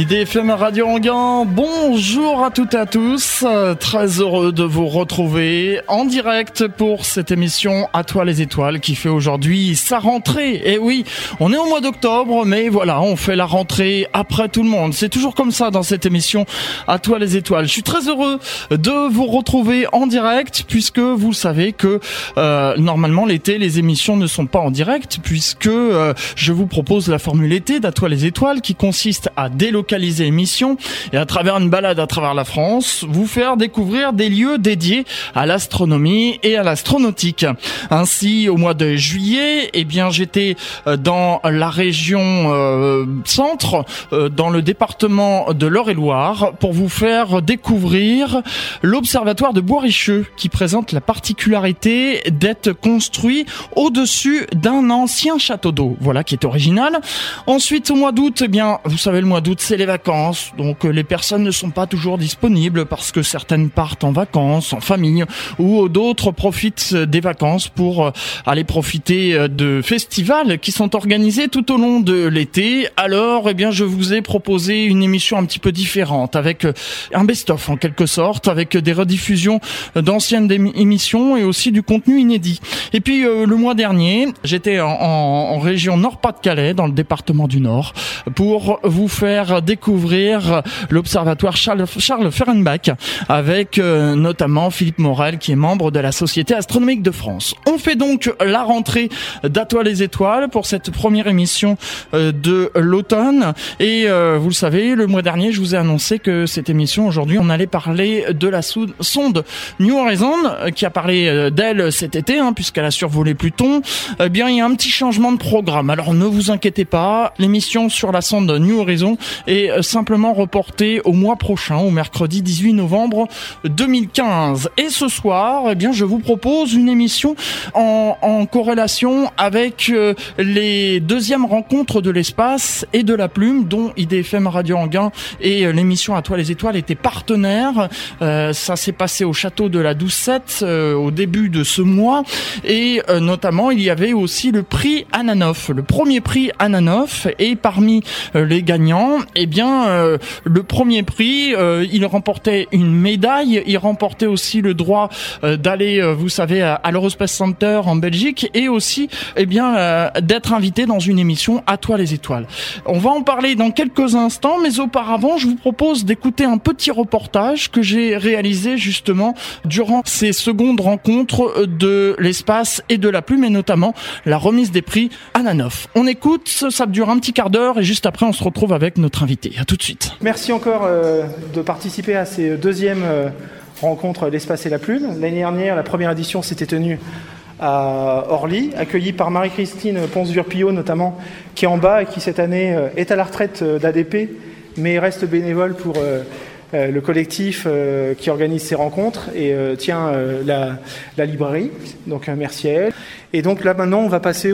IDFM Radio Anguin, bonjour à toutes et à tous. Très heureux de vous retrouver en direct pour cette émission À toi les étoiles qui fait aujourd'hui sa rentrée. Et oui, on est au mois d'octobre, mais voilà, on fait la rentrée après tout le monde. C'est toujours comme ça dans cette émission À toi les étoiles. Je suis très heureux de vous retrouver en direct puisque vous savez que euh, normalement l'été les émissions ne sont pas en direct puisque euh, je vous propose la formule été d'À toi les étoiles qui consiste à délocaliser et à travers une balade à travers la France, vous faire découvrir des lieux dédiés à l'astronomie et à l'astronautique. Ainsi, au mois de juillet, eh bien, j'étais euh, dans la région euh, centre, euh, dans le département de l'Eure-et-Loire, pour vous faire découvrir l'observatoire de Bois-Richeux, qui présente la particularité d'être construit au-dessus d'un ancien château d'eau. Voilà qui est original. Ensuite, au mois d'août, eh bien, vous savez, le mois d'août, c'est les vacances, donc euh, les personnes ne sont pas toujours disponibles parce que certaines partent en vacances, en famille, ou d'autres profitent des vacances pour euh, aller profiter euh, de festivals qui sont organisés tout au long de l'été. Alors, eh bien, je vous ai proposé une émission un petit peu différente, avec un best-of en quelque sorte, avec des rediffusions d'anciennes émissions et aussi du contenu inédit. Et puis le mois dernier, j'étais en, en région Nord-Pas-de-Calais, dans le département du Nord, pour vous faire découvrir l'observatoire Charles, Charles Fehrenbach avec euh, notamment Philippe Morel qui est membre de la Société astronomique de France. On fait donc la rentrée d'Atoile les étoiles pour cette première émission euh, de l'automne et euh, vous le savez, le mois dernier, je vous ai annoncé que cette émission aujourd'hui, on allait parler de la sonde New Horizon qui a parlé d'elle cet été hein, puisqu'elle a survolé Pluton. Eh bien, il y a un petit changement de programme. Alors ne vous inquiétez pas, l'émission sur la sonde New Horizon est euh, simplement reporté au mois prochain, au mercredi 18 novembre 2015. Et ce soir, eh bien, je vous propose une émission en, en corrélation avec euh, les deuxièmes rencontres de l'espace et de la plume, dont IDFM Radio Anguin et euh, l'émission À toi les étoiles étaient partenaires. ça s'est passé au château de la Doucette au début de ce mois, et notamment il y avait aussi le prix Ananoff, le premier prix Ananoff, et parmi les gagnants, eh bien, euh, le premier prix, euh, il remportait une médaille, il remportait aussi le droit euh, d'aller, vous savez, à, l'Eurospace Center en Belgique et aussi, eh bien, d'être invité dans une émission à toi les étoiles. On va en parler dans quelques instants, mais auparavant, je vous propose d'écouter un petit reportage que j'ai réalisé justement durant ces secondes rencontres de l'espace et de la plume, et notamment la remise des prix à Nanoff. On écoute, ça dure un petit quart d'heure, et juste après, on se retrouve avec notre invité. Merci encore euh, de participer à ces deuxièmes euh, rencontres L'espace et la plume. L'année dernière, la première édition s'était tenue à Orly, accueillie par Marie-Christine Ponce-Virpillot notamment, qui est en bas et qui cette année euh, est à la retraite d'ADP, mais reste bénévole pour le collectif qui organise ces rencontres et tient la, la, librairie. Donc merci à elle. Et donc là maintenant, on va passer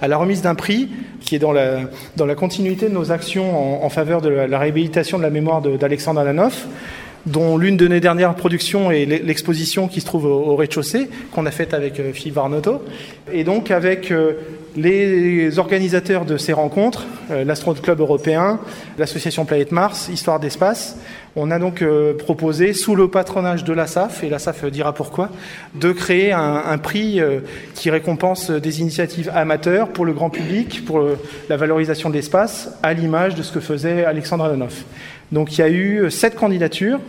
à, la remise d'un prix qui est dans la, la continuité de nos actions en, faveur de la, réhabilitation de la mémoire d'Alexandre Alanov dont l'une de nos dernières productions est l'exposition qui se trouve au, rez-de-chaussée, qu'on a faite avec euh, Philippe Varnoto. Et donc avec euh, les organisateurs de ces rencontres, euh, l'Astronaut Club européen, l'association Planète Mars, Histoire d'espace, on a donc proposé, sous le patronage de l'ASAF, et l'ASAF dira pourquoi, de créer un, prix qui récompense des initiatives amateurs pour le grand public, pour la valorisation de l'espace, à l'image de ce que faisait Alexandre Adanov. Donc il y a eu sept candidatures,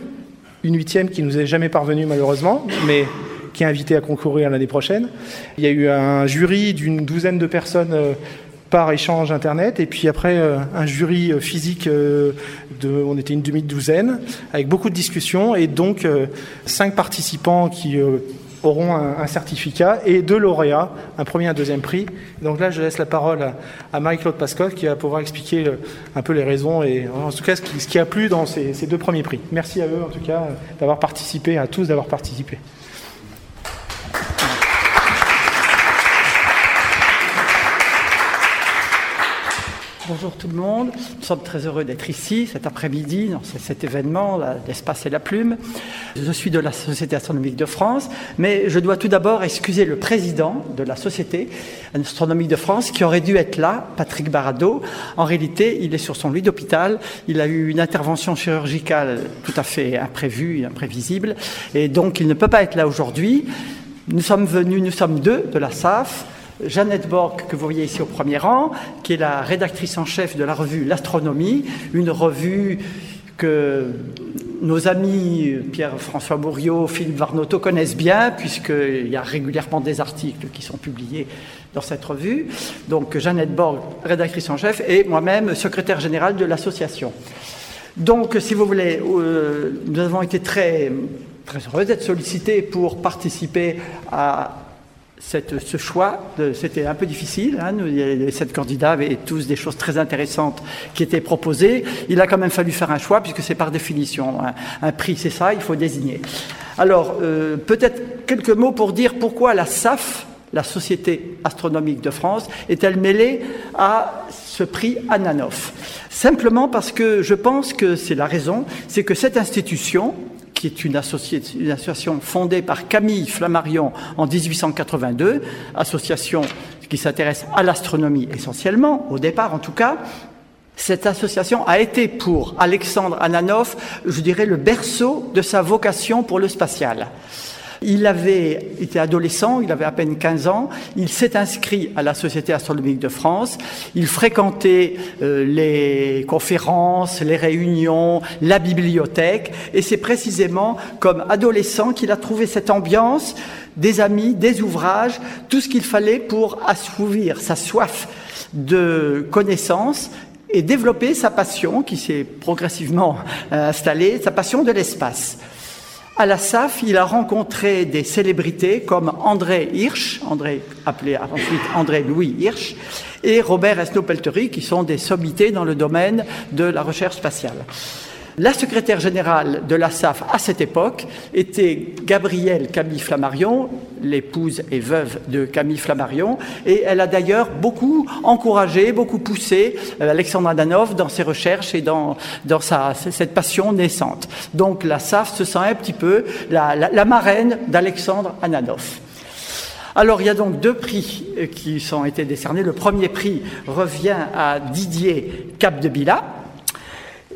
une huitième qui nous est jamais parvenue malheureusement, mais qui est invitée à concourir l'année prochaine. Il y a eu un jury d'une douzaine de personnes par échange internet. Et puis après euh, un jury euh, physique euh, de on était une demi-douzaine avec beaucoup de discussions. Et donc cinq participants qui auront un, certificat et deux lauréats, un premier et un deuxième prix. Donc là, je laisse la parole à, Marie-Claude Pascotte qui va pouvoir expliquer un peu les raisons et en tout cas ce qui, a plu dans ces deux premiers prix. Merci à eux en tout cas d'avoir participé, à tous d'avoir participé. Bonjour tout le monde. Nous sommes très heureux d'être ici cet après-midi dans cet événement, l'espace et la plume. Je suis de la Société astronomique de France, mais je dois tout d'abord excuser le président de la Société astronomique de France qui aurait dû être là, Patrick Barado. En réalité, il est sur son lit d'hôpital. Il a eu une intervention chirurgicale tout à fait imprévue, imprévisible, et donc il ne peut pas être là aujourd'hui. Nous sommes venus, nous sommes deux de la SAF. Jeannette Borg, que vous voyez ici au premier rang, qui est la rédactrice en chef de la revue L'Astronomie, une revue que nos amis Pierre-François Bourriot, Philippe Varnoto connaissent bien, puisqu'il y a régulièrement des articles qui sont publiés dans cette revue. Donc Jeannette Borg, rédactrice en chef, et moi-même, secrétaire général de l'association. Donc, si vous voulez, euh, nous avons été très, très heureux d'être sollicités pour participer à ce choix, c'était un peu difficile. Hein, les sept candidats avaient tous des choses très intéressantes qui étaient proposées. Il a quand même fallu faire un choix puisque c'est par définition un, prix, c'est ça, il faut désigner. Alors, euh, peut-être quelques mots pour dire pourquoi la SAF, la Société astronomique de France, est-elle mêlée à ce prix Ananoff Simplement parce que je pense que c'est la raison, c'est que cette institution, qui est une, association fondée par Camille Flammarion en 1882, association qui s'intéresse à l'astronomie essentiellement, au départ en tout cas. Cette association a été pour Alexandre Ananoff, je dirais, le berceau de sa vocation pour le spatial. Il avait été adolescent, il avait à peine 15 ans, il s'est inscrit à la Société astronomique de France, il fréquentait euh, les conférences, les réunions, la bibliothèque, et c'est précisément comme adolescent qu'il a trouvé cette ambiance, des amis, des ouvrages, tout ce qu'il fallait pour assouvir sa soif de connaissances et développer sa passion qui s'est progressivement euh, installée, sa passion de l'espace. À la SAF, il a rencontré des célébrités comme André Hirsch, André, appelé ensuite André Louis Hirsch, et Robert Esnault-Peltery, qui sont des sommités dans le domaine de la recherche spatiale. La secrétaire générale de la SAF à cette époque était Gabrielle Camille Flammarion, l'épouse et veuve de Camille Flammarion, et elle a d'ailleurs beaucoup encouragé, beaucoup poussé euh, Alexandre Adanov dans ses recherches et dans, cette passion naissante. Donc la SAF se sent un petit peu la, marraine d'Alexandre Ananov. Alors, il y a donc deux prix euh, qui sont été décernés. Le premier prix revient à Didier Capdevila,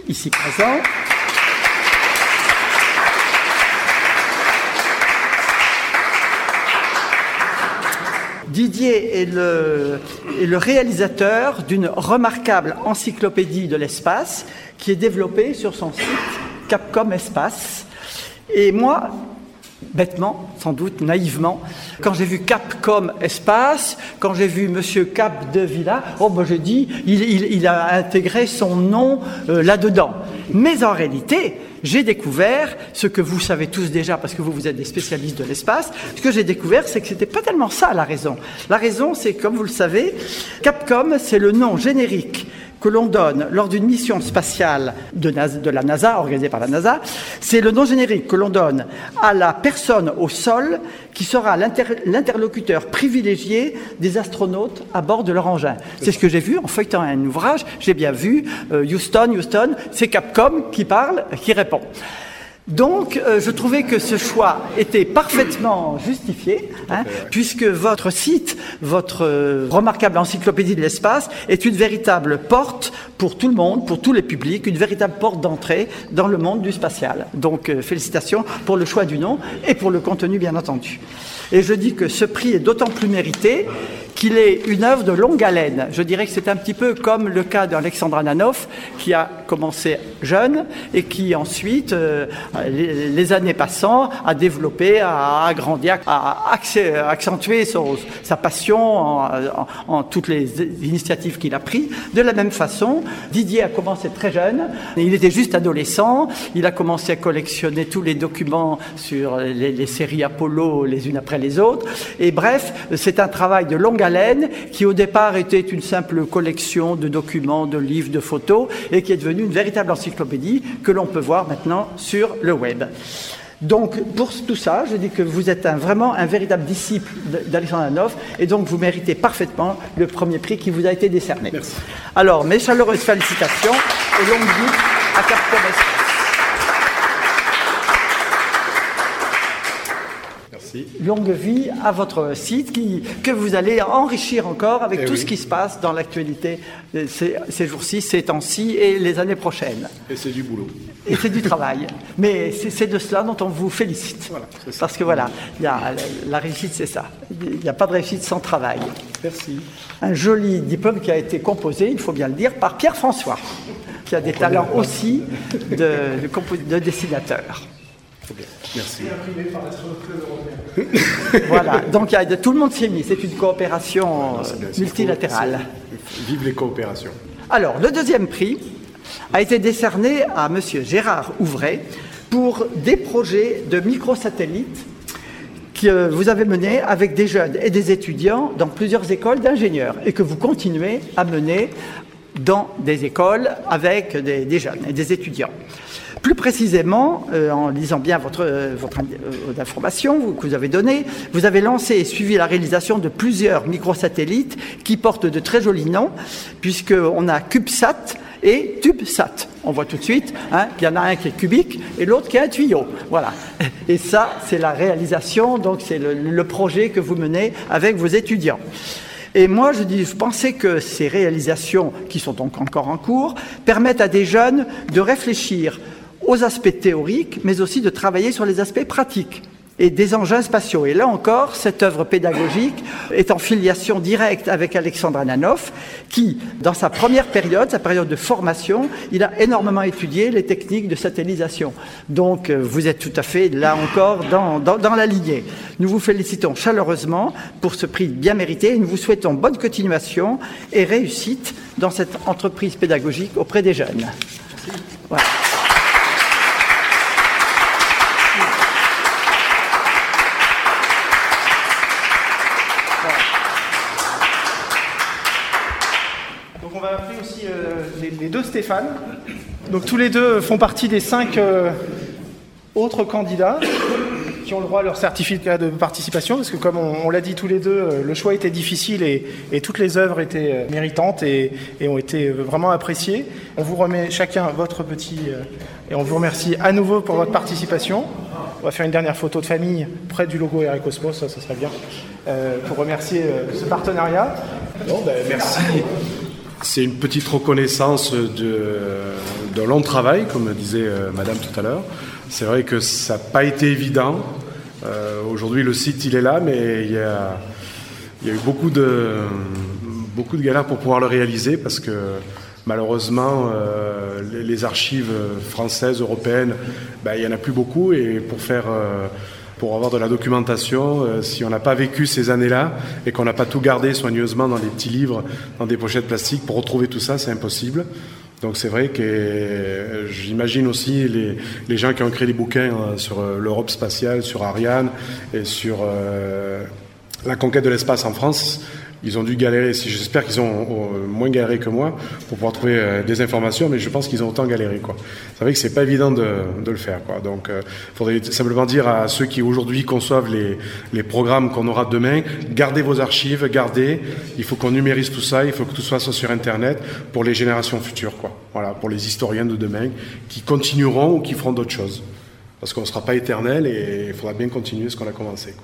ici présent. Didier est le, réalisateur d'une remarquable encyclopédie de l'espace qui est développée sur son site Capcom Espace. Et moi, bêtement, sans doute, naïvement, quand j'ai vu Capcom Espace, quand j'ai vu Monsieur Cap de Villa, oh ben j'ai dit, il, a intégré son nom euh, là-dedans. Mais en réalité, j'ai découvert ce que vous savez tous déjà parce que vous, vous êtes des spécialistes de l'espace. Ce que j'ai découvert, c'est que c'était pas tellement ça la raison. La raison, c'est comme vous le savez, Capcom, c'est le nom générique que l'on donne lors d'une mission spatiale de, la NASA, organisée par la NASA, c'est le nom générique que l'on donne à la personne au sol qui sera l'interlocuteur privilégié des astronautes à bord de leur engin. C'est ce que j'ai vu en feuilletant un ouvrage, j'ai bien vu euh, Houston, Houston, c'est Capcom qui parle, qui répond. Donc, euh, je trouvais que ce choix était parfaitement justifié, hein, puisque votre site, votre euh, remarquable encyclopédie de l'espace, est une véritable porte pour tout le monde, pour tous les publics, une véritable porte d'entrée dans le monde du spatial. Donc, euh, félicitations pour le choix du nom et pour le contenu, bien entendu. Et je dis que ce prix est d'autant plus mérité qu'il est une œuvre de longue haleine. Je dirais que c'est un petit peu comme le cas d'Alexandre Ananoff, qui a commencé jeune et qui ensuite, euh, les, années passant, a développé, a agrandi, a accentué sa passion en, toutes les initiatives qu'il a prises. De la même façon, Didier a commencé très jeune, il était juste adolescent, il a commencé à collectionner tous les documents sur les, les séries Apollo les unes après les autres. Et bref, c'est un travail de longue haleine qui au départ était une simple collection de documents, de livres, de photos et qui est devenue une véritable encyclopédie que l'on peut voir maintenant sur le web. Donc, pour tout ça, je dis que vous êtes vraiment un véritable disciple d'Alexandre Anoff, et donc vous méritez parfaitement le premier prix qui vous a été décerné. Merci. Alors, mes chaleureuses félicitations et longue vie à Captain Merci. Longue vie à votre site qui, que vous allez enrichir encore avec Eh tout oui. ce qui se passe dans l'actualité ces, ces jours-ci, ces temps-ci et les années prochaines. Et c'est du boulot. Et c'est du travail. Mais c'est de cela dont on vous félicite. Voilà. Parce que voilà, il y a- la, réussite, c'est ça. Il n'y a pas de réussite sans travail. Merci. Un joli diplôme qui a été composé, il faut bien le dire, par Pierre François, qui a des talents aussi de, de compo- de dessinateur. Merci. Voilà, donc tout le monde s'y est mis. C'est une coopération bien, c'est- multilatérale. Vive les coopérations. Alors, le deuxième prix a été décerné à M. Gérard Ouvray pour des projets de microsatellites que vous avez menés avec des jeunes et des étudiants dans plusieurs écoles d'ingénieurs et que vous continuez à mener dans des écoles avec des, des jeunes et des étudiants. Plus précisément, euh, en lisant bien votre, euh, euh, information que vous avez donnée, vous avez lancé et suivi la réalisation de plusieurs microsatellites qui portent de très jolis noms, puisqu'on a CubeSat et TubeSat. On voit tout de suite hein, qu'il y en a un qui est cubique et l'autre qui est un tuyau. Voilà. Et ça, c'est la réalisation, donc c'est le, le projet que vous menez avec vos étudiants. Et moi, je, dis, je que ces réalisations, qui sont donc encore en cours, permettent à des jeunes de réfléchir aux aspects théoriques, mais aussi de travailler sur les aspects pratiques et des engins spatiaux. Et là encore, cette œuvre pédagogique est en filiation directe avec Alexandre Ananoff, qui, dans sa première période, sa période de formation, il a énormément étudié les techniques de satellisation. Donc, euh, vous êtes tout à fait, là encore, dans, dans, la lignée. Nous vous félicitons chaleureusement pour ce prix bien mérité et nous vous souhaitons bonne continuation et réussite dans cette entreprise pédagogique auprès des jeunes. Donc tous les deux font partie des cinq euh, autres candidats qui ont le droit à leur certificat de participation, parce que comme on, l'a dit tous les deux, euh, le choix était difficile et, toutes les œuvres étaient euh, méritantes et, ont été vraiment appréciées. On vous remet chacun votre petit... et on vous remercie à nouveau pour votre participation. On va faire une dernière photo de famille près du logo Air ça, serait bien, pour remercier ce partenariat. Ben, merci. C'est une petite reconnaissance d'un long travail, comme disait euh, Madame tout à l'heure. C'est vrai que ça n'a pas été évident. Euh, aujourd'hui, le site, il est là, mais il y a, eu beaucoup de, beaucoup galères pour pouvoir le réaliser parce que malheureusement, euh, les, archives françaises, européennes, ben, il n'y en a plus beaucoup. Et pour faire. Pour avoir de la documentation, euh, si on n'a pas vécu ces années-là et qu'on n'a pas tout gardé soigneusement dans des petits livres, dans des pochettes plastiques, pour retrouver tout ça, c'est impossible. Donc c'est vrai que euh, j'imagine aussi les, gens qui ont créé des bouquins euh, sur l'Europe spatiale, sur Ariane et sur la conquête de l'espace en France. Ils ont dû galérer. Si j'espère qu'ils ont euh, moins galéré que moi pour pouvoir trouver euh, des informations, mais je pense qu'ils ont autant galéré. C'est vrai que c'est pas évident de, le faire. Quoi. Donc, il faudrait simplement dire à ceux qui aujourd'hui conçoivent les, programmes qu'on aura demain, gardez vos archives, gardez. Il faut qu'on numérise tout ça. Il faut que tout soit sur Internet pour les générations futures. Quoi. Voilà, pour les historiens de demain qui continueront ou qui feront d'autres choses. Parce qu'on ne sera pas éternel et il faudra bien continuer ce qu'on a commencé.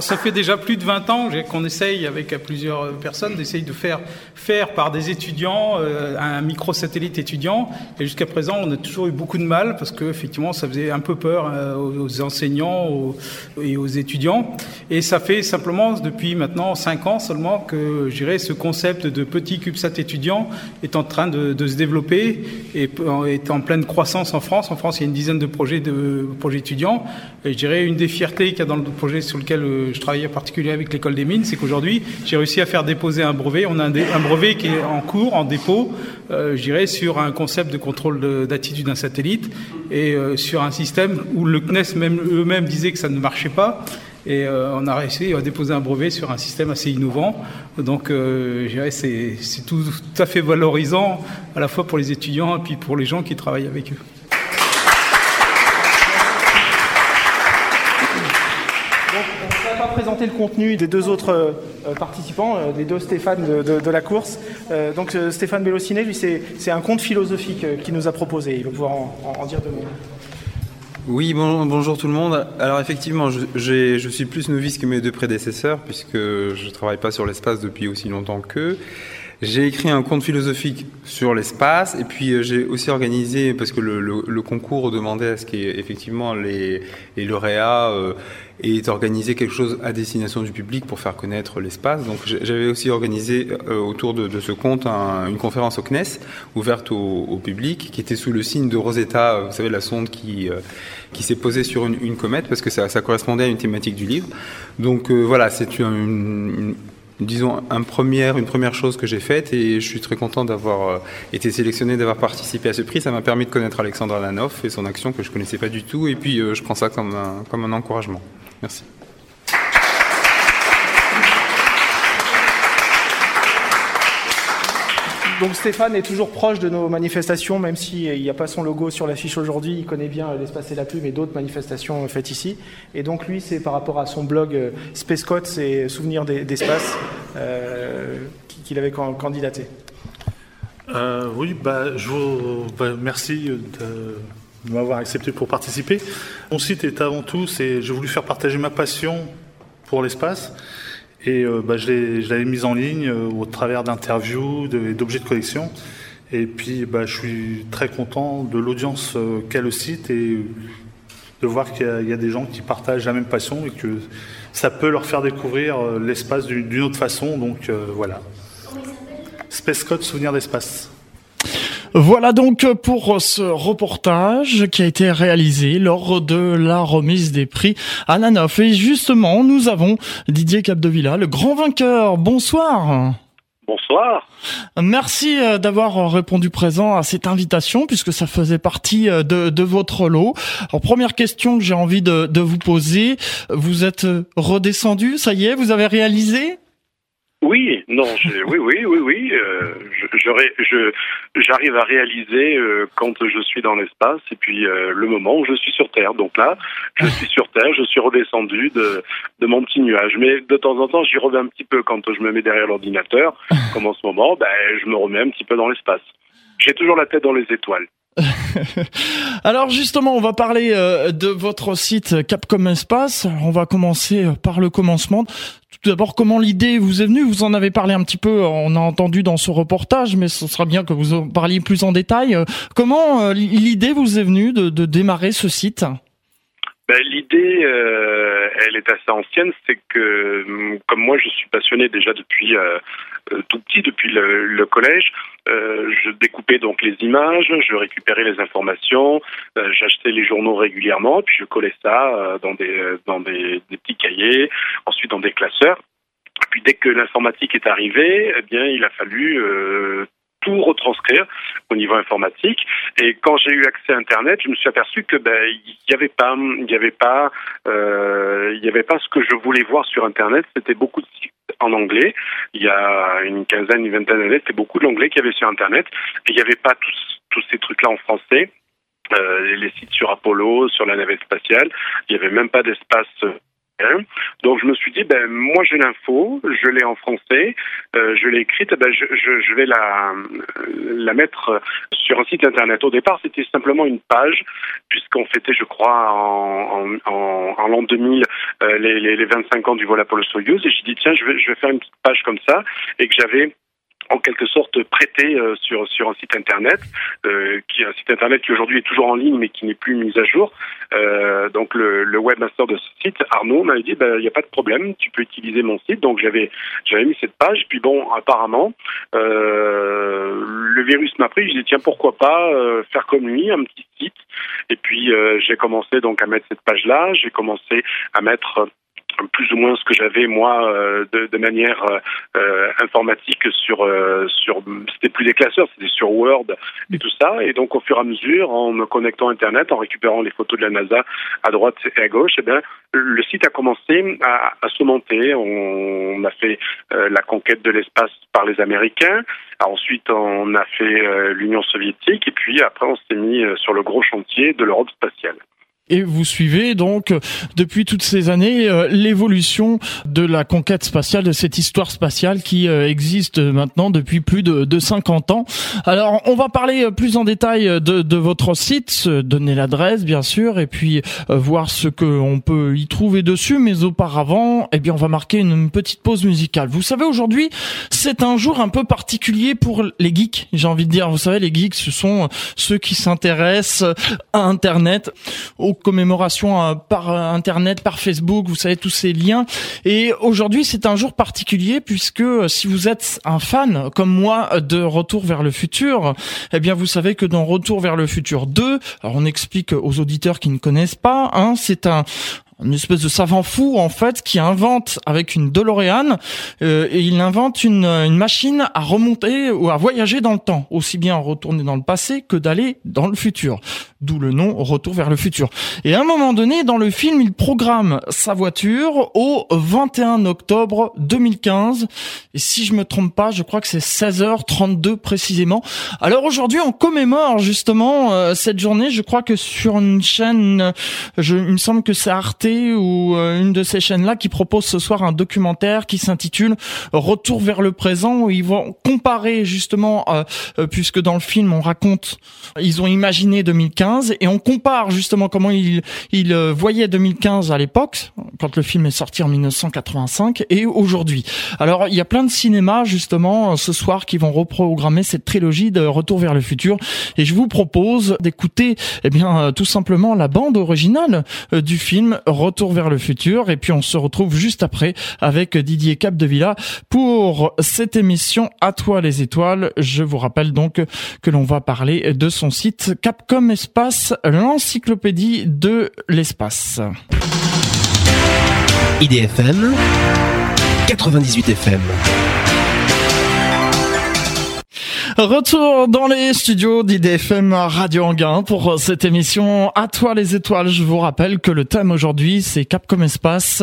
Ça fait déjà plus de 20 ans qu'on essaye avec plusieurs personnes d'essayer de faire faire par des étudiants euh, un microsatellite étudiant. Et jusqu'à présent, on a toujours eu beaucoup de mal parce que effectivement, ça faisait un peu peur euh, aux enseignants et aux étudiants. Et ça fait simplement depuis maintenant 5 ans seulement que, je ce concept de petit CubeSat étudiant est en train de, se développer et est en pleine croissance en France. En France, il y a une dizaine de projets de projets étudiants. Et je dirais une des fiertés qu'il y a dans le projet sur lequel euh, je travaille en particulier avec l'école des mines, c'est qu'aujourd'hui, j'ai réussi à faire déposer un brevet. On a un, brevet qui est en cours, en dépôt, euh, je dirais, sur un concept de contrôle de- d'attitude d'un satellite et euh, sur un système où le CNES même eux-mêmes disaient que ça ne marchait pas. Et on a réussi à déposer un brevet sur un système assez innovant. Donc, je dirais c'est tout, tout à fait valorisant, à la fois pour les étudiants et puis pour les gens qui travaillent avec eux. Présenter le contenu des deux autres euh, participants, euh, des deux Stéphane de, la course. Euh, donc Stéphane Bellociné, lui, c'est un conte philosophique qu'il nous a proposé. Il va pouvoir en, dire deux mots. Oui, bonjour tout le monde. Alors effectivement, je, je, suis plus novice que mes deux prédécesseurs puisque je ne travaille pas sur l'espace depuis aussi longtemps qu'eux. J'ai écrit un conte philosophique sur l'espace et puis j'ai aussi organisé, parce que le, concours demandait à ce qu'effectivement les, les lauréats et organisé quelque chose à destination du public pour faire connaître l'espace. Donc j'avais aussi organisé euh, autour de, ce compte une conférence au CNES ouverte au, public qui était sous le signe de Rosetta, vous savez la sonde qui euh, qui s'est posée sur une, comète parce que ça, correspondait à une thématique du livre. Donc euh, voilà, c'est une, disons, un première, une première chose que j'ai faite et je suis très content d'avoir été sélectionné, d'avoir participé à ce prix. Ça m'a permis de connaître Alexandre Alanoff et son action que je connaissais pas du tout et puis je prends ça comme comme un encouragement. Merci. Donc Stéphane est toujours proche de nos manifestations, même s'il n'y a pas son logo sur l'affiche aujourd'hui, il connaît bien l'espace et la plume et d'autres manifestations faites ici. Et donc lui, c'est par rapport à son blog euh, Space Code, c'est Souvenirs d'espace, euh, qu'il avait candidaté. Euh, oui, bah, je vous bah, merci de de m'avoir accepté pour participer. Mon site est avant tout, c'est, j'ai voulu faire partager ma passion pour l'espace. Et euh, bah, je, l'avais mise en ligne euh, au travers d'interviews, d'objets de collection. Et puis bah, je suis très content de l'audience euh, qu'a le site et de voir qu'il y, a des gens qui partagent la même passion et que ça peut leur faire découvrir l'espace d'une autre façon. Donc voilà. Space Code, souvenir d'espace. Voilà donc pour ce reportage qui a été réalisé lors de la remise des prix à Nanoff. Et justement, nous avons Didier Capdevilla, le grand vainqueur. Bonsoir. Bonsoir. Merci euh, d'avoir répondu présent à cette invitation puisque ça faisait partie euh, de, votre lot. Alors première question que j'ai envie de, de vous poser, vous êtes redescendu, ça y est, vous avez réalisé? Oui, non, oui, oui, oui, oui. Euh, je, j'arrive à réaliser euh, quand je suis dans l'espace et puis euh, le moment où je suis sur Terre. Donc là, je suis sur Terre, je suis redescendu de, de mon petit nuage. Mais de temps en temps, j'y reviens un petit peu quand je me mets derrière l'ordinateur. Comme en ce moment, ben, je me remets un petit peu dans l'espace. J'ai toujours la tête dans les étoiles. Alors justement, on va parler euh, de votre site Capcom Espace. On va commencer euh, par le commencement. Tout d'abord, comment l'idée vous est venue? Vous en avez parlé un petit peu, on a entendu dans ce reportage, mais ce sera bien que vous en parliez plus en détail. Comment euh, l'idée vous est venue de démarrer ce site? Ben, L'idée, elle est assez ancienne. C'est que, hum, comme moi, je suis passionné déjà depuis tout petit, depuis le, collège. Euh, je découpais donc les images, je récupérais les informations, euh, j'achetais les journaux régulièrement, puis je collais ça euh, dans des dans des, petits cahiers, ensuite dans des classeurs. Puis dès que l'informatique est arrivée, eh bien il a fallu tout retranscrire au niveau informatique. Et quand j'ai eu accès à Internet, je me suis aperçu que ben il n'y avait pas, il y avait pas, euh, il y avait pas ce que je voulais voir sur Internet. C'était beaucoup de sites en anglais. Il y a une quinzaine, une vingtaine d'années, c'était beaucoup d'anglais qu'il y avait sur Internet. Et il n'y avait pas tous, tous ces trucs-là en français. Euh, les sites sur Apollo, sur la navette spatiale, il n'y avait même pas d'espace donc je me suis dit, ben moi j'ai l'info, je l'ai en français, euh, je l'ai écrite, ben je, je, je, vais la, la mettre sur un site internet. Au départ, c'était simplement une page, puisqu'on fêtait, je crois, en, en, en, l'an 2000 euh, les, les, les 25 ans du vol Apollo Soyuz, et j'ai dit tiens, je vais, je vais faire une petite page comme ça, et que j'avais en quelque sorte prêté euh, sur sur un site internet euh, qui un site internet qui aujourd'hui est toujours en ligne mais qui n'est plus mis à jour. Euh, donc le, le, webmaster de ce site, Arnaud, m'avait dit il n'y a pas de problème, tu peux utiliser mon site. Donc j'avais j'avais mis cette page. Puis bon, apparemment le virus m'a pris. Je dit tiens pourquoi pas faire comme lui un petit site. Et puis j'ai commencé donc à mettre cette page là. J'ai commencé à mettre plus ou moins ce que j'avais moi euh, de, de, manière euh, informatique sur sur c'était plus des classeurs c'était sur Word et tout ça. Et donc au fur et à mesure en me connectant à internet en récupérant les photos de la NASA à droite et à gauche eh bien le site a commencé à, à se monter on, on a fait la conquête de l'espace par les Américains. Ensuite on a fait l'Union soviétique. Et puis après on s'est mis sur le gros chantier de l'Europe spatiale. Et vous suivez donc depuis toutes ces années euh, l'évolution de la conquête spatiale, de cette histoire spatiale qui euh, existe maintenant depuis plus de, de 50 ans. Alors on va parler euh, plus en détail de, de votre site, donner l'adresse bien sûr, et puis voir ce que peut y trouver dessus. Mais auparavant, eh bien on va marquer une petite pause musicale. Vous savez aujourd'hui, c'est un jour un peu particulier pour les geeks. J'ai envie de dire, vous savez, les geeks, ce sont ceux qui s'intéressent à Internet, commémoration euh, par euh, Internet, par Facebook, vous savez tous ces liens. Et aujourd'hui, c'est un jour particulier puisque euh, si vous êtes un fan comme moi de Retour vers le futur, eh bien vous savez que dans Retour vers le futur 2, alors on explique aux auditeurs qui ne connaissent pas, hein, c'est un une espèce de savant fou en fait qui invente avec une DeLorean euh, et il invente une, une machine à remonter ou à voyager dans le temps, aussi bien retourner dans le passé que d'aller dans le futur. D'où le nom Retour vers le futur. Et à un moment donné, dans le film, il programme sa voiture au 21 octobre 2015. Et si je me trompe pas, je crois que c'est 16h32 précisément. Alors aujourd'hui, on commémore justement euh, cette journée. Je crois que sur une chaîne, je, il me semble que c'est Arte ou euh, une de ces chaînes-là qui propose ce soir un documentaire qui s'intitule Retour vers le présent où ils vont comparer justement, euh, euh, puisque dans le film on raconte, ils ont imaginé 2015 et on compare justement comment ils, ils voyaient 2015 à l'époque, quand le film est sorti en 1985 et aujourd'hui. Alors il y a plein de cinémas justement ce soir qui vont reprogrammer cette trilogie de Retour vers le futur et je vous propose d'écouter eh bien tout simplement la bande originale du film Retour vers le futur. Et puis on se retrouve juste après avec Didier Capdevilla pour cette émission À toi les étoiles. Je vous rappelle donc que l'on va parler de son site Capcom Espace, l'encyclopédie de l'espace. IDFM 98 FM. Retour dans les studios d'IDFM Radio Anguin pour cette émission À toi les étoiles. Je vous rappelle que le thème aujourd'hui c'est Capcom Espace,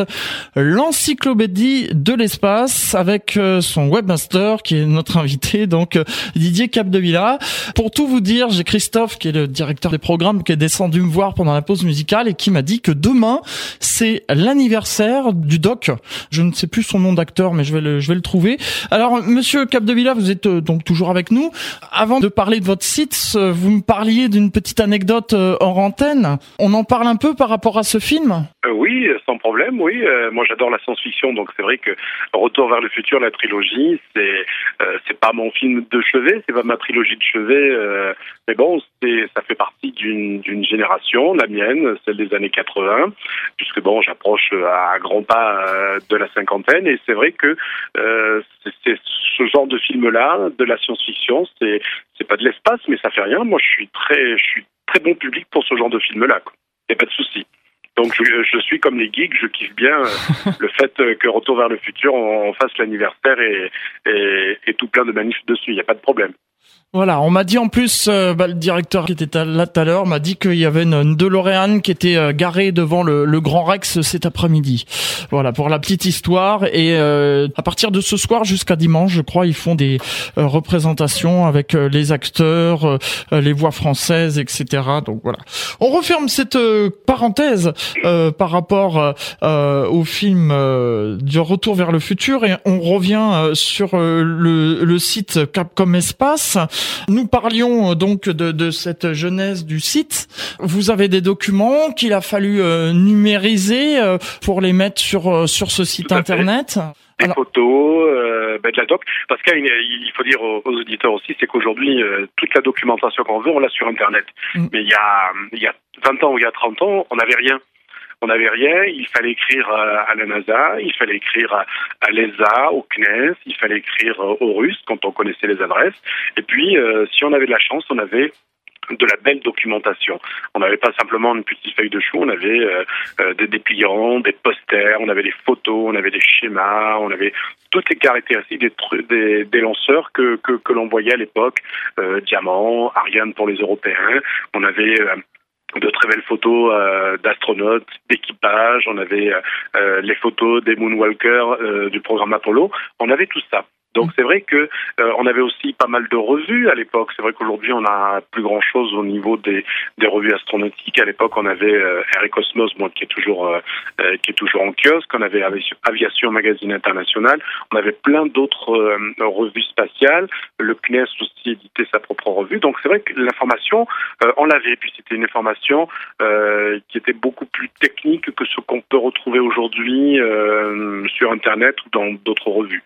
l'encyclopédie de l'espace avec euh, son webmaster qui est notre invité donc euh, Didier Capdevilla. Pour tout vous dire, j'ai Christophe qui est le directeur des programmes qui est descendu me voir pendant la pause musicale et qui m'a dit que demain c'est l'anniversaire du doc. Je ne sais plus son nom d'acteur mais je vais le je vais le trouver. Alors monsieur Capdevilla, vous êtes euh, donc toujours avec nous avant de parler de votre site, euh, vous me parliez d'une petite anecdote euh, hors antenne. On en parle un peu par rapport à ce film euh, Oui, sans problème, oui. moi, j'adore la science-fiction, donc c'est vrai que Retour vers le futur, la trilogie, c'est c'est pas mon film de chevet, c'est pas ma trilogie de chevet, mais bon, ça fait partie d'une génération, la mienne, celle des années 80, puisque bon, j'approche à grands pas de la cinquantaine, et c'est vrai que c'est ce genre de film-là, de la science-fiction c'est c'est pas de l'espace, mais ça fait rien. Moi, je suis très, je suis très bon public pour ce genre de film-là. Il n'y a pas de souci. Donc je, suis comme les geeks, je kiffe bien euh, le fait que Retour vers le futur, on, fasse l'anniversaire et, et, tout plein de manifs dessus, il n'y a pas de problème. Voilà, on m'a dit en plus, euh, bah, le directeur qui était là tout à l'heure m'a dit qu'il y avait une, DeLorean qui était euh, garée devant le, le, Grand Rex cet après-midi. Voilà, pour la petite histoire. Et euh, à partir de ce soir jusqu'à dimanche, je crois, ils font des représentations avec les acteurs, les voix françaises, etc. Donc voilà. On referme cette parenthèse par rapport au film du Retour vers le futur et on revient sur le, le site Capcom Espace. Nous parlions euh, donc de, cette genèse du site. Vous avez des documents qu'il a fallu euh, numériser euh, pour les mettre sur sur ce site internet. Des photos, ben, de la doc. Parce qu'il faut dire aux, auditeurs aussi, c'est qu'aujourd'hui, toute la documentation qu'on veut, on l'a sur Internet. Mm. Mais il y a, il y a 20 ans ou il y a 30 ans, on n'avait rien on n'avait rien, il fallait écrire à la NASA, il fallait écrire à l'ESA, au CNES, il fallait écrire aux Russes quand on connaissait les adresses. Et puis, euh, si on avait de la chance, on avait de la belle documentation. On n'avait pas simplement une petite feuille de chou, on avait euh, euh, des dépliants, des posters, on avait des photos, on avait des schémas, on avait toutes les caractéristiques des, lanceurs que, l'on voyait à l'époque, euh, Diamant, Ariane pour les Européens, on avait de très belles photos d'astronautes, d'équipage, on avait les photos des moonwalkers du programme Apollo, on avait tout ça. Donc c'est vrai que euh, on avait aussi pas mal de revues à l'époque. C'est vrai qu'aujourd'hui on a plus grand chose au niveau des, revues astronautiques. À l'époque on avait euh, Air et Cosmos, moi qui est toujours euh, euh, qui est toujours en kiosque. On avait Aviation Magazine International. On avait plein d'autres revues spatiales. Le CNES aussi éditait sa propre revue. Donc c'est vrai que l'information on l'avait. Puis c'était une information qui était beaucoup plus technique que ce qu'on peut retrouver aujourd'hui sur Internet ou dans d'autres revues.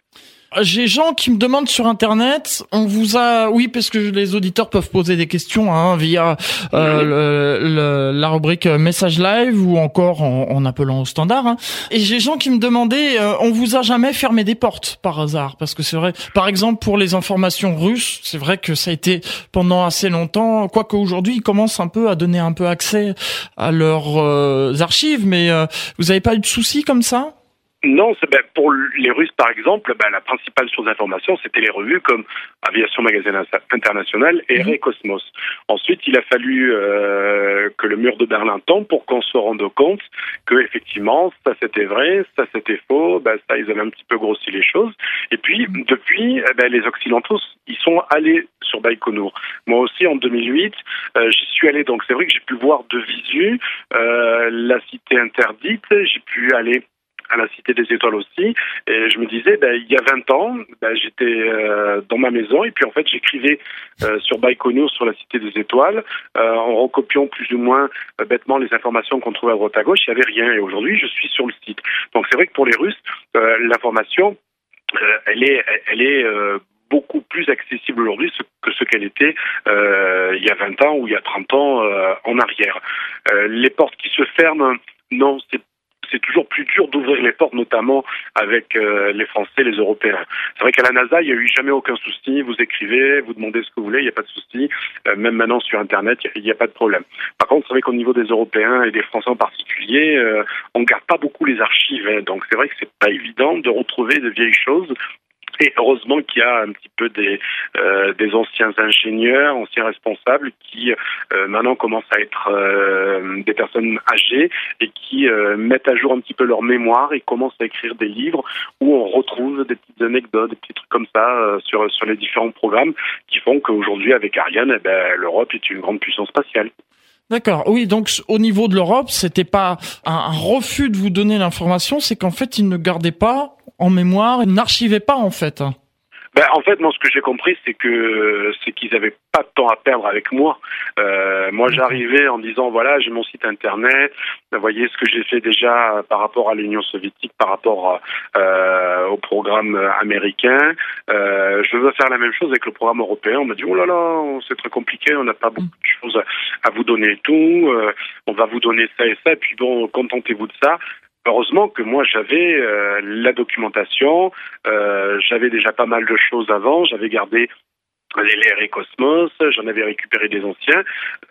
J'ai gens qui me demandent sur internet, on vous a, oui, parce que les auditeurs peuvent poser des questions hein, via euh, le, la rubrique message live ou encore en, appelant au standard. Hein. Et j'ai gens qui me demandaient, euh, on vous a jamais fermé des portes par hasard Parce que c'est vrai, par exemple pour les informations russes, c'est vrai que ça a été pendant assez longtemps, quoique aujourd'hui ils commencent un peu à donner un peu accès à leurs euh, archives, mais euh, vous avez pas eu de soucis comme ça? Non, ben, pour les Russes, par exemple, ben, la principale source d'information, c'était les revues comme Aviation Magazine International et mmh. Cosmos. Ensuite, il a fallu euh, que le mur de Berlin tombe pour qu'on se rende compte que effectivement, ça c'était vrai, ça c'était faux, ben, ça ils avaient un petit peu grossi les choses. Et puis, mhm. depuis, eh ben, les Occidentaux, ils sont allés sur Baïkonour. Moi aussi, en 2008, euh, j'y suis allé, donc c'est vrai que j'ai pu voir de visu euh, la cité interdite, j'ai pu aller à la Cité des Étoiles aussi. Et je me disais, ben, il y a 20 ans, ben, j'étais euh, dans ma maison et puis en fait j'écrivais euh, sur Baïkonour, sur la Cité des Étoiles, euh, en recopiant plus ou moins bêtement les informations qu'on trouvait à droite à gauche. Il n'y avait rien. Et aujourd'hui, je suis sur le site. Donc c'est vrai que pour les Russes, l'information, elle est, elle est beaucoup plus accessible aujourd'hui que ce qu'elle était il y a 20 ans ou il y a 30 ans en arrière. les portes qui se ferment, non, c'est c'est toujours plus dur d'ouvrir les portes, notamment avec euh, les Français, les Européens. C'est vrai qu'à la NASA, il n'y a eu jamais aucun souci. Vous écrivez, vous demandez ce que vous voulez, il n'y a pas de souci. Euh, même maintenant sur Internet, il n'y a, pas de problème. Par contre, c'est vrai qu'au niveau des Européens et des Français en particulier, euh, on garde pas beaucoup les archives. Hein. donc c'est vrai que c'est pas évident de retrouver de vieilles choses et heureusement qu'il y a un petit peu des, euh, des anciens ingénieurs, anciens responsables qui euh, maintenant commencent à être euh, des personnes âgées et qui mettent à jour un petit peu leur mémoire et commencent à écrire des livres où on retrouve des petites anecdotes, des petits trucs comme ça sur, sur les différents programmes qui font qu'aujourd'hui avec Ariane, eh ben, l'Europe est une grande puissance spatiale. D'accord. Oui, donc au niveau de l'Europe, c'était pas un, refus de vous donner l'information, c'est qu'en fait, ils ne gardaient pas en mémoire, ils n'archivaient pas en fait. Ben, en fait, moi, ce que j'ai compris, c'est que c'est qu'ils n'avaient pas de temps à perdre avec moi. Euh, moi, j'arrivais en disant voilà, j'ai mon site internet. Voyez ce que j'ai fait déjà par rapport à l'Union soviétique, par rapport euh, au programme américain. Euh, je veux faire la même chose avec le programme européen. On m'a dit oh là là, c'est très compliqué, on n'a pas beaucoup de choses à, vous donner et tout. Euh, on va vous donner ça et ça. Et puis bon, contentez-vous de ça. Heureusement que moi j'avais euh, la documentation, euh, j'avais déjà pas mal de choses avant, j'avais gardé les l'air et Cosmos, j'en avais récupéré des anciens,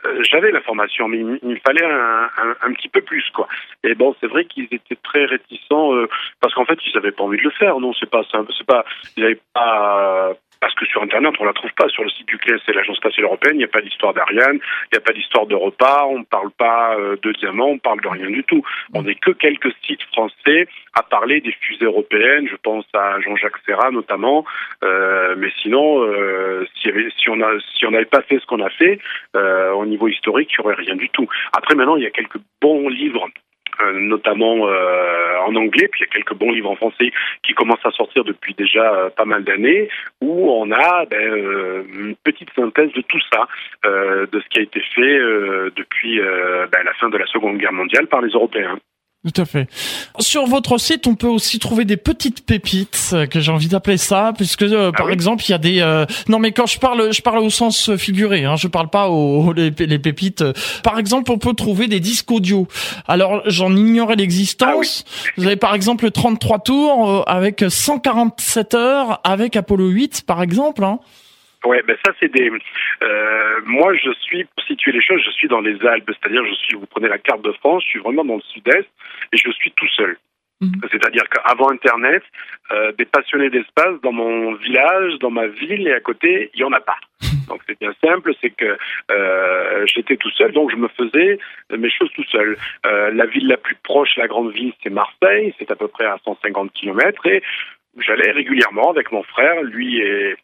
euh, j'avais l'information, mais il, me fallait un, un, petit peu plus quoi. Et bon, c'est vrai qu'ils étaient très réticents parce qu'en fait ils n'avaient pas envie de le faire. Non, c'est pas c'est pas ils n'avaient pas parce que sur Internet, on la trouve pas. Sur le site du CNES et l'Agence spatiale européenne, il n'y a pas d'histoire d'Ariane, il n'y a pas d'histoire de repas, on ne parle pas euh, de diamants, on parle de rien du tout. On n'est que quelques sites français à parler des fusées européennes. Je pense à Jean-Jacques Serra notamment. Euh, mais sinon, euh, si, on si n'avait pas fait ce qu'on a fait euh, au niveau historique, il n'y aurait rien du tout. Après, maintenant, il y a quelques bons livres notamment euh, en anglais, puis il y a quelques bons livres en français qui commencent à sortir depuis déjà euh, pas mal d'années, où on a ben, une petite synthèse de tout ça, de ce qui a été fait depuis ben, la fin de la Seconde Guerre mondiale par les Européens. Tout à fait. Sur votre site, on peut aussi trouver des petites pépites euh, que j'ai envie d'appeler ça, puisque euh, ah par exemple, il y a des. Euh, non, mais quand je parle, je parle au sens figuré. Hein, je parle pas aux les, pépites. Par exemple, on peut trouver des disques audio. Alors, j'en ignorais l'existence. Ah Vous avez par exemple 33 tours avec 147 heures avec Apollo 8, par exemple. Hein. Ouais, ben ça c'est des. Euh, moi, je suis pour situer les choses, je suis dans les Alpes, c'est-à-dire je suis. Vous prenez la carte de France, je suis vraiment dans le sud-est et je suis tout seul. Mhm. C'est-à-dire qu'avant Internet, euh, des passionnés d'espace dans mon village, dans ma ville et à côté, il y en a pas. Donc c'est bien simple, c'est que euh, j'étais tout seul, donc je me faisais mes choses tout seul. Euh, la ville la plus proche, la grande ville, c'est Marseille, c'est à peu près à 150 km et j'allais régulièrement avec mon frère, lui est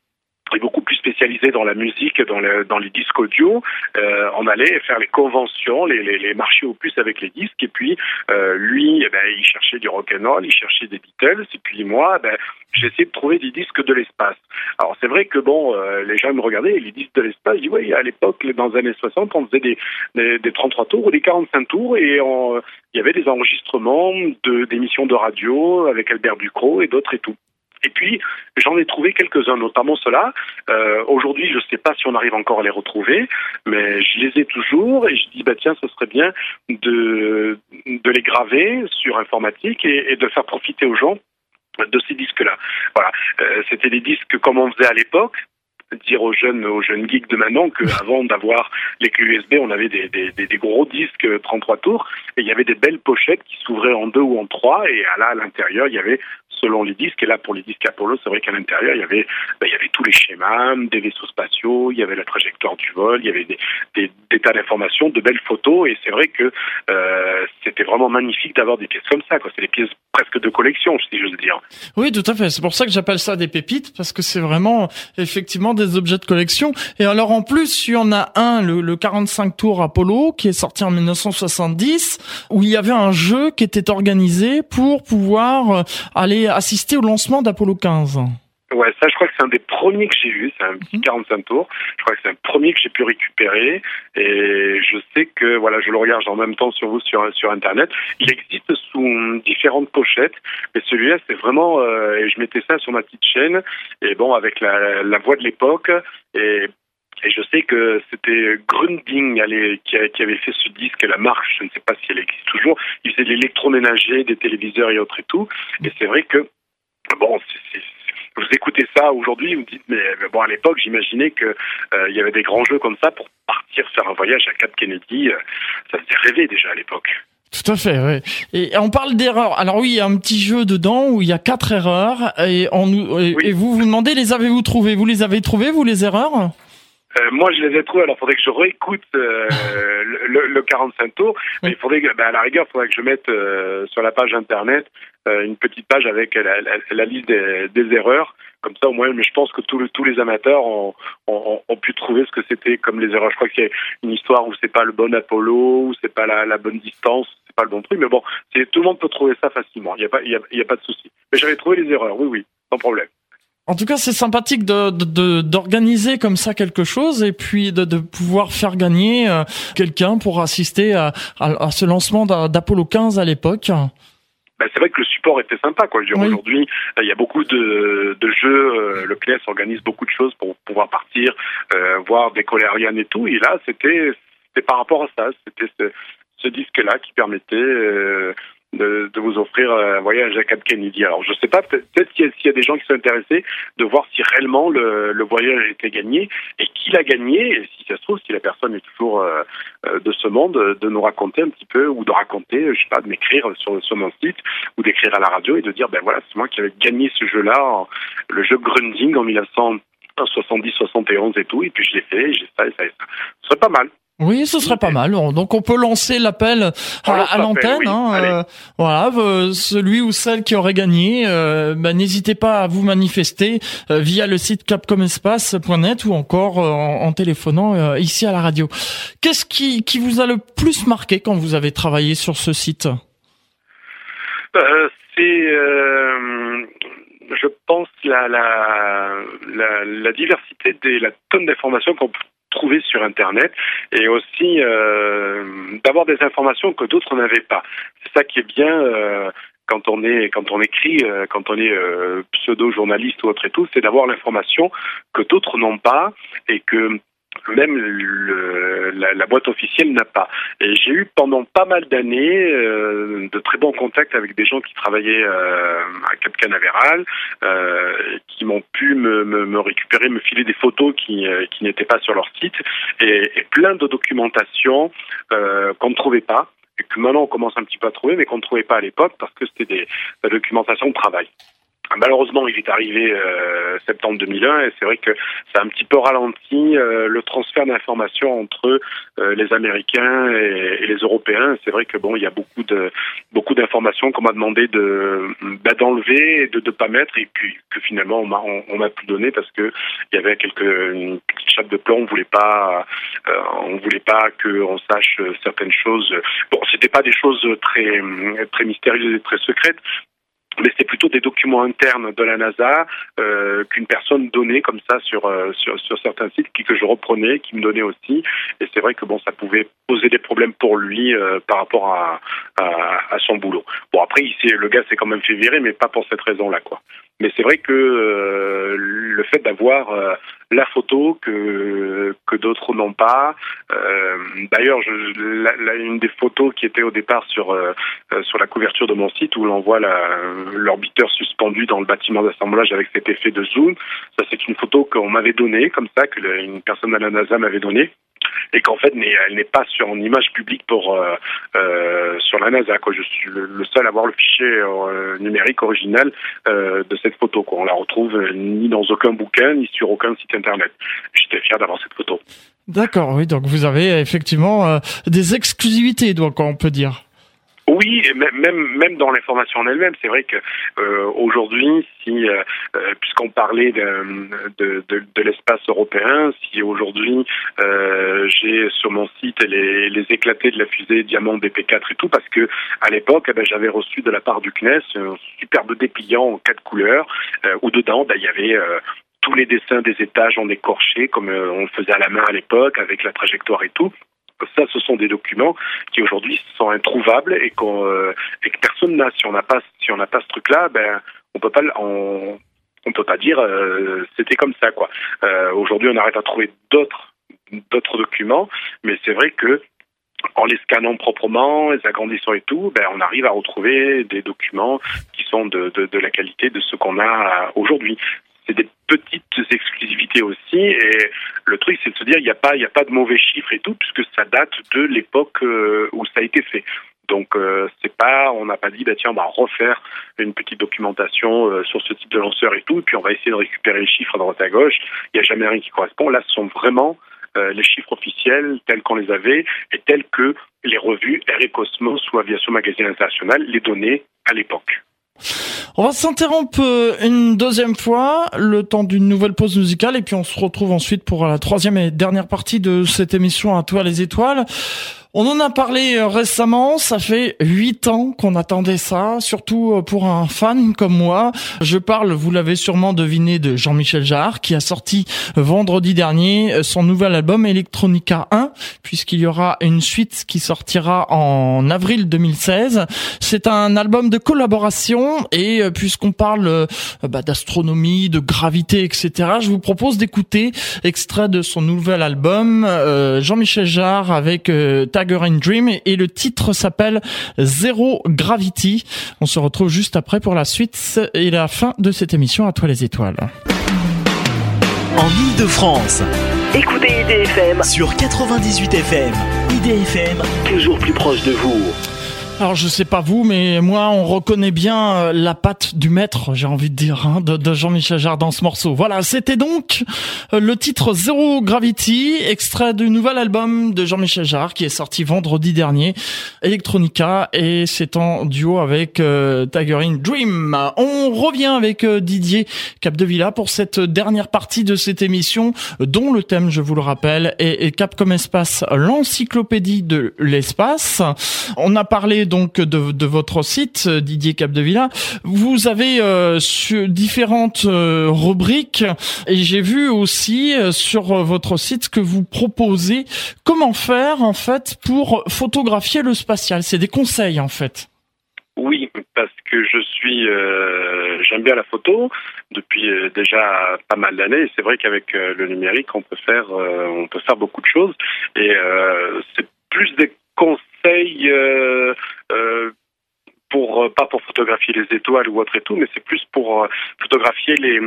est beaucoup plus spécialisé dans la musique, dans, le, dans les disques audio. Euh, on allait faire les conventions, les, les, les marchés aux puces avec les disques. Et puis, euh, lui, eh ben, il cherchait du rock'n'roll, il cherchait des Beatles. Et puis moi, ben, j'essayais de trouver des disques de l'espace. Alors c'est vrai que bon, euh, les gens me regardaient, les disques de l'espace, je dis oui, à l'époque, dans les années 60, on faisait des, des, des 33 tours ou des 45 tours et il y avait des enregistrements de d'émissions de radio avec Albert Ducrot et d'autres et tout. Et puis, j'en ai trouvé quelques-uns, notamment ceux-là. Euh, Aujourd'hui, je ne sais pas si on arrive encore à les retrouver, mais je les ai toujours et je dis, bah tiens, ce serait bien de, de les graver sur informatique et, et de faire profiter aux gens de ces disques-là. Voilà, euh, c'était des disques comme on faisait à l'époque, dire aux jeunes aux jeunes geeks de maintenant qu'avant d'avoir les clés USB, on avait des, des, des, des gros disques 33 tours et il y avait des belles pochettes qui s'ouvraient en deux ou en trois et là à l'intérieur il y avait selon les disques et là pour les disques Apollo c'est vrai qu'à l'intérieur il y avait ben, il y avait tous les schémas des vaisseaux spatiaux il y avait la trajectoire du vol il y avait des, tas d'informations de belles photos et c'est vrai que euh, c'était vraiment magnifique d'avoir des pièces comme ça c'est des pièces presque de collection si j'ose dire Oui, tout à fait. C'est pour ça que j'appelle ça des pépites, parce que c'est vraiment effectivement des objets de collection. Et alors en plus, il y en a un, le, le 45 tours Apollo, qui est sorti en 1970, où il y avait un jeu qui était organisé pour pouvoir euh, aller assister au lancement d'Apollo 15. Ouais, ça, je crois que c'est un des premiers que j'ai vu. C'est un petit 45 tours. Je crois que c'est un premier que j'ai pu récupérer. Et je sais que, voilà, je le regarde en même temps sur vous sur, sur Internet. Il existe sous différentes pochettes. Mais celui-là, c'est vraiment, euh, et je mettais ça sur ma petite chaîne. Et bon, avec la, la voix de l'époque. Et et je sais que c'était Grunding allez, qui, a- qui avait fait ce disque, la marque, je ne sais pas si elle existe toujours. Il faisait de l'électroménager, des téléviseurs et autres et tout. Et c'est vrai que, bon, c'est- vous écoutez ça aujourd'hui, vous me dites, mais, mais bon, à l'époque, j'imaginais que euh, il y avait des grands jeux comme ça pour partir faire un voyage à Cap Kennedy. euh, ça faisait rêver déjà à l'époque. Tout à fait, ouais. Et on parle d'erreurs. Alors oui, il y a un petit jeu dedans où il y a quatre erreurs et, on nous, et, et vous vous demandez les avez-vous trouvées? Vous les avez trouvées, vous, les erreurs? Euh, moi, je les ai trouvés. Alors, il faudrait que je réécoute euh, le, le- le 45 tours. Mais il faudrait, que, ben, à la rigueur, il faudrait que je mette euh, sur la page internet euh, une petite page avec la, la- la liste des, des erreurs. Comme ça, au moins, mais je pense que tous, le- tous les amateurs ont, ont, ont pu trouver ce que c'était comme les erreurs. Je crois qu'il y a une histoire où c'est pas le bon Apollo, où c'est pas la, la bonne distance, c'est pas le bon truc. Mais bon, tout le monde peut trouver ça facilement. Il y a pas, il y a, il y a pas de souci. Mais j'avais trouvé les erreurs. Oui, oui, sans problème. En tout cas, c'est sympathique de de- de- d'organiser comme ça quelque chose et puis de, de pouvoir faire gagner euh, quelqu'un pour assister à, à, à ce lancement d'A- d'Apollo 15 à l'époque. Ben, c'est vrai que le support était sympa. Quoi. Je veux dire, Oui. Aujourd'hui, euh, il y a beaucoup de, de jeux. euh, le CNES organise beaucoup de choses pour pouvoir partir, euh, voir décoller Ariane et tout. Et là, c'était c'était par rapport à ça. C'était ce, ce disque-là qui permettait euh, de, de vous offrir un voyage à Cap Kennedy. Alors, je sais pas, peut-être qu'il y, y a des gens qui sont intéressés de voir si réellement le, le voyage a été gagné et qui l'a gagné. Et si ça se trouve, si la personne est toujours euh, euh, de ce monde, de nous raconter un petit peu ou de raconter, je sais pas, de m'écrire sur, sur mon site ou d'écrire à la radio et de dire, ben voilà, c'est moi qui avais gagné ce jeu-là, le jeu Grunding en 1970, 71 et tout, et puis je l'ai fait, j'ai ça et ça et ça. Ce serait pas mal. Oui, ce serait pas mal. Donc on peut lancer l'appel à, lance à l'appel, l'antenne. oui. hein, euh, voilà, euh, celui ou celle qui aurait gagné, euh, bah, n'hésitez pas à vous manifester euh, via le site capcomespace.net ou encore euh, en, en téléphonant euh, ici à la radio. Qu'est-ce qui, qui vous a le plus marqué quand vous avez travaillé sur ce site? Euh, c'est, euh, je pense, la, la, la, la diversité des, la tonne d'informations qu'on peut trouver sur Internet et aussi euh, d'avoir des informations que d'autres n'avaient pas. C'est ça qui est bien. euh, quand on est quand on écrit, euh, quand on est euh, pseudo journaliste ou autre et tout, c'est d'avoir l'information que d'autres n'ont pas et que même le, la, la, boîte officielle n'a pas. Et j'ai eu pendant pas mal d'années euh, de très bons contacts avec des gens qui travaillaient euh, à Cap Canaveral, euh, qui m'ont pu me, me, me, récupérer, me filer des photos qui, euh, qui n'étaient pas sur leur site, et, et plein de documentation euh, qu'on ne trouvait pas et que maintenant on commence un petit peu à trouver, mais qu'on ne trouvait pas à l'époque parce que c'était des, la documentation de travail. Malheureusement, il est arrivé euh, septembre 2001 et c'est vrai que ça a un petit peu ralenti euh, le transfert d'informations entre euh, les Américains et, et les Européens. C'est vrai que bon, il y a beaucoup de beaucoup d'informations qu'on m'a demandé de bah, d'enlever et de ne pas mettre et puis que finalement on m'a on, on m'a pu donner parce que il y avait quelques une petite chape de plomb. On voulait pas euh, on voulait pas que on sache certaines choses. Bon, c'était pas des choses très très mystérieuses et très secrètes, mais c'est plutôt des documents internes de la NASA euh, qu'une personne donnait comme ça sur, euh, sur sur certains sites qui que je reprenais, qui me donnait aussi. Et c'est vrai que bon, ça pouvait poser des problèmes pour lui euh, par rapport à, à, à son boulot. Bon après, il le gars s'est quand même fait virer, mais pas pour cette raison-là, quoi. Mais c'est vrai que euh, le fait d'avoir euh, la photo que que d'autres n'ont pas. Euh, D'ailleurs, une des photos qui était au départ sur euh, sur la couverture de mon site où l'on voit l'orbiteur suspendu dans le bâtiment d'assemblage avec cet effet de zoom. Ça, c'est une photo qu'on m'avait donnée comme ça que une personne à la NASA m'avait donnée et qu'en fait elle n'est pas sur une image publique pour euh, euh, sur la NASA. Je suis le, seul à avoir le fichier euh, numérique original de cette photo quoi. On la retrouve ni dans aucun bouquin ni sur aucun site internet. J'étais fier d'avoir cette photo. D'accord, oui, donc vous avez effectivement des exclusivités, donc on peut dire. Oui, même même dans l'information en elle-même, c'est vrai que euh, aujourd'hui, si euh, puisqu'on parlait de de, de, de l'espace européen, si aujourd'hui euh, j'ai sur mon site les, les éclatés de la fusée Diamant BP4 et tout, parce que à l'époque, eh ben, j'avais reçu de la part du CNES un superbe dépliant en quatre couleurs où dedans, ben, il y avait tous les dessins des étages en écorché, comme on faisait à la main à l'époque, avec la trajectoire et tout ça, ce sont des documents qui aujourd'hui sont introuvables et, qu'on, euh, et que personne n'a. Si on n'a pas, si on n'a pas ce truc-là, ben, on peut pas, on, on peut pas dire euh, c'était comme ça, quoi. Euh, aujourd'hui, on arrête à trouver d'autres, d'autres documents, mais c'est vrai que en les scannant proprement, les agrandissant et tout, ben, on arrive à retrouver des documents qui sont de, de, de la qualité de ce qu'on a aujourd'hui c'est des petites exclusivités aussi. Et le truc, c'est de se dire, il n'y a pas, il a pas de mauvais chiffres et tout, puisque ça date de l'époque euh, où ça a été fait. Donc euh, c'est pas, on n'a pas dit bah tiens on va refaire une petite documentation euh, sur ce type de lanceur et tout, et puis on va essayer de récupérer les chiffres à droite à gauche. Il n'y a jamais rien qui correspond. Là, ce sont vraiment euh, les chiffres officiels tels qu'on les avait et tels que les revues Air et Cosmos ou Aviation Magazine International les donnaient à l'époque. On va s'interrompre une deuxième fois, le temps d'une nouvelle pause musicale, et puis on se retrouve ensuite pour la troisième et dernière partie de cette émission à toi les étoiles. On en a parlé euh, récemment, ça fait huit ans qu'on attendait ça, surtout euh, pour un fan comme moi. Je parle, vous l'avez sûrement deviné, de Jean-Michel Jarre, qui a sorti vendredi dernier euh, son nouvel album Electronica 1, puisqu'il y aura une suite qui sortira en avril 2016. C'est un album de collaboration, et puisqu'on parle bah, d'astronomie, de gravité, etc., je vous propose d'écouter extrait de son nouvel album, Jean-Michel Jarre avec Dream et le titre s'appelle Zero Gravity. On se retrouve juste après pour la suite et la fin de cette émission à toi les étoiles. En Ile-de-France. Écoutez IDFM sur 98 FM. IDFM, toujours plus proche de vous. Alors je sais pas vous, mais moi on reconnaît bien euh, la patte du maître, j'ai envie de dire, hein, de, Jean-Michel Jarre dans ce morceau. Voilà, c'était donc euh, le titre Zero Gravity, extrait du nouvel album de Jean-Michel Jarre qui est sorti vendredi dernier, Electronica, et c'est en duo avec euh, Tiger in Dream. On revient avec euh, Didier Capdevilla pour cette dernière partie de cette émission, dont le thème, je vous le rappelle, est, est Cap comme espace, l'encyclopédie de l'espace. On a parlé donc de, votre site Didier Capdevilla. Vous avez euh, différentes euh, rubriques et j'ai vu aussi euh, sur votre site que vous proposez comment faire en fait pour photographier le spatial. C'est des conseils en fait. Oui, parce que je suis, euh, j'aime bien la photo depuis euh, déjà pas mal d'années. C'est vrai qu'avec euh, le numérique, on peut faire, euh, on peut faire beaucoup de choses. Et euh, c'est plus des conseils euh, euh, pour pas pour photographier les étoiles ou autre et tout, mais c'est plus pour euh, photographier les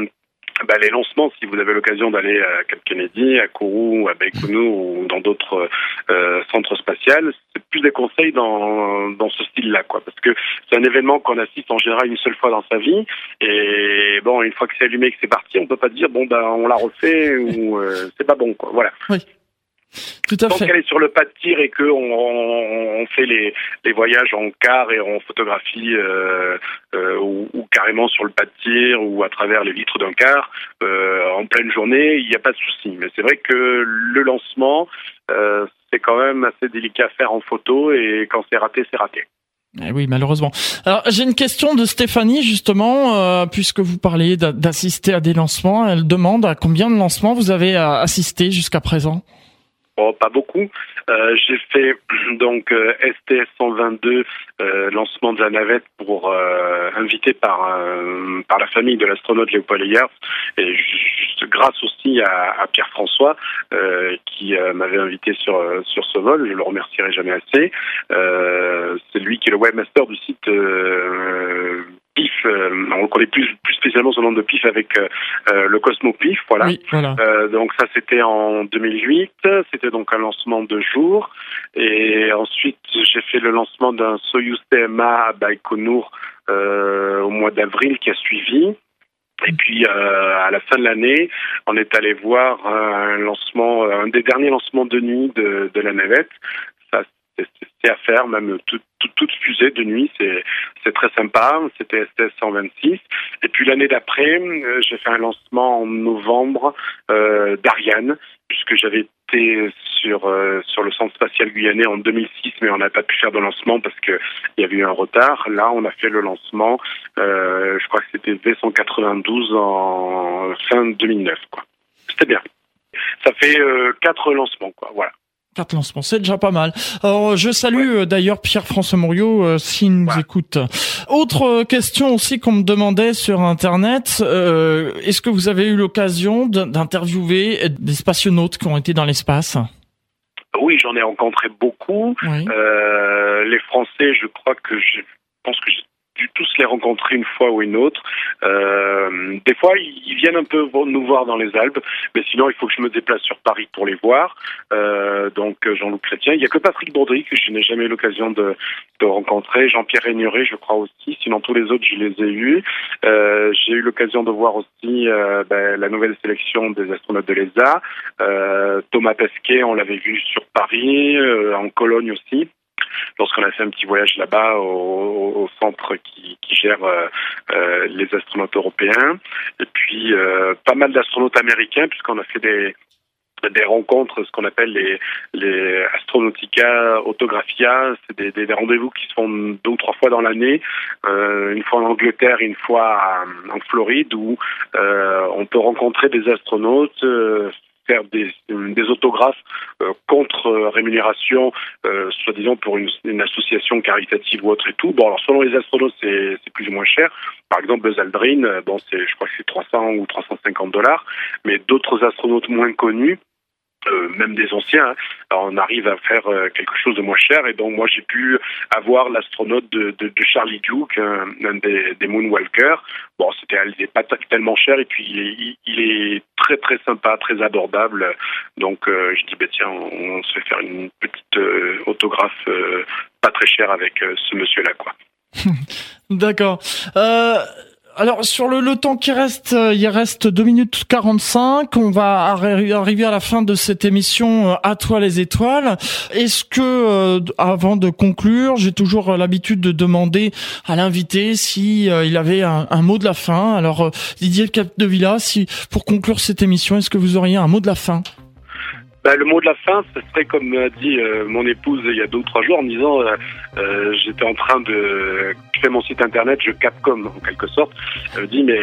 bah, les lancements, si vous avez l'occasion d'aller à Cap Kennedy, à Kourou, à Baïkonou ou dans d'autres euh, centres spatials, c'est plus des conseils dans, dans ce style-là, quoi. Parce que c'est un événement qu'on assiste en général une seule fois dans sa vie. Et bon, une fois que c'est allumé et que c'est parti, on peut pas dire bon ben on l'a refait ou euh, c'est pas bon, quoi. Voilà. Tout à Tant fait. qu'elle est sur le pas de tir et que on, fait les, les voyages en car et on photographie euh, euh, ou, ou carrément sur le pas de tir ou à travers les vitres d'un car euh, en pleine journée, il n'y a pas de souci. Mais c'est vrai que le lancement, c'est quand même assez délicat à faire en photo et quand c'est raté, c'est raté. Eh oui, malheureusement. Alors, j'ai une question de Stéphanie, justement, euh, puisque vous parliez d'a- d'assister à des lancements. Elle demande à combien de lancements vous avez assisté jusqu'à présent? Bon, pas beaucoup. Euh, j'ai fait donc euh, STS 122 euh, lancement de la navette pour euh, invité par euh, par la famille de l'astronaute Léopold Eyers et juste grâce aussi à, à Pierre François euh, qui m'avait invité sur sur ce vol. Je le remercierai jamais assez. C'est lui qui est le webmaster du site. PIF, euh, on le connaît plus, plus spécialement le nom de PIF avec euh, euh, le Cosmo PIF, voilà. Oui, voilà. Euh, donc ça c'était en 2008, c'était donc un lancement de jour et ensuite j'ai fait le lancement d'un Soyuz TMA à Baïkonour au mois d'avril qui a suivi. Et puis euh, à la fin de l'année, on est allé voir un lancement, un des derniers lancements de nuit de, de la navette. Ça à faire, même toute, fusée de nuit, c'est très sympa. C'était STS 126. Et puis l'année d'après, euh, j'ai fait un lancement en novembre euh, d'Ariane, puisque j'avais été sur euh, sur le centre spatial guyanais en 2006, mais on n'a pas pu faire de lancement parce que il y avait eu un retard. Là, on a fait le lancement. euh, je crois que c'était V192 en fin 2009. Quoi. C'était bien. Ça fait euh, quatre lancements, quoi. Voilà. Quatre lancements, c'est déjà pas mal. Alors, je salue euh, d'ailleurs Pierre-François Mouriot euh, s'il nous écoute. Autre euh, question aussi qu'on me demandait sur Internet, euh, est-ce que vous avez eu l'occasion d'interviewer des spationautes qui ont été dans l'espace? Oui, j'en ai rencontré beaucoup. Oui. Euh, les Français, je crois que je pense que j'ai tous les rencontrer une fois ou une autre. Euh, des fois, ils viennent un peu nous voir dans les Alpes, mais sinon, il faut que je me déplace sur Paris pour les voir. Euh, donc, Jean-Loup Chrétien. Il n'y a que Patrick Baudry que je n'ai jamais eu l'occasion de, de rencontrer. Jean-Pierre Régnery, je crois aussi. Sinon, tous les autres, je les ai eus. Euh, j'ai eu l'occasion de voir aussi euh, ben, la nouvelle sélection des astronautes de l'ESA. Euh, Thomas Pesquet, on l'avait vu sur Paris, euh, en Cologne aussi lorsqu'on a fait un petit voyage là-bas au, au centre qui, qui gère euh, euh, les astronautes européens. Et puis euh, pas mal d'astronautes américains puisqu'on a fait des des rencontres, ce qu'on appelle les, les Astronautica Autographia, c'est des, des, des rendez-vous qui se font deux ou trois fois dans l'année, euh, une fois en Angleterre, une fois en Floride, où euh, on peut rencontrer des astronautes, euh, faire des, autographes euh, contre euh, rémunération, euh, soi-disant pour une, association caritative ou autre et tout. Bon, alors selon les astronautes, c'est plus ou moins cher. Par exemple, Buzz Aldrin, bon, je crois que c'est 300 ou 350 dollars, mais d'autres astronautes moins connus. Euh, même des anciens, hein, alors on arrive à faire euh, quelque chose de moins cher. Et donc moi j'ai pu avoir l'astronaute de, Charlie Duke, un, des, Moonwalkers. Bon, c'était pas tellement cher et puis il est, très très sympa, très abordable. Donc euh, je dis ben tiens, on, se fait faire une petite autographe pas très cher avec ce monsieur-là quoi. D'accord. Alors sur le, temps qui reste, euh, il reste 2 minutes 45. On va arri- arriver à la fin de cette émission euh, À toi les étoiles. Est-ce que, euh, avant de conclure, j'ai toujours l'habitude de demander à l'invité si il avait un, mot de la fin? Alors Didier Capdevilla, si pour conclure cette émission, est-ce que vous auriez un mot de la fin? Bah, le mot de la fin, ce serait comme a dit euh, mon épouse il y a deux ou trois jours en me disant euh, euh, j'étais en train de créer mon site internet, je Capcom en quelque sorte. Elle me dit mais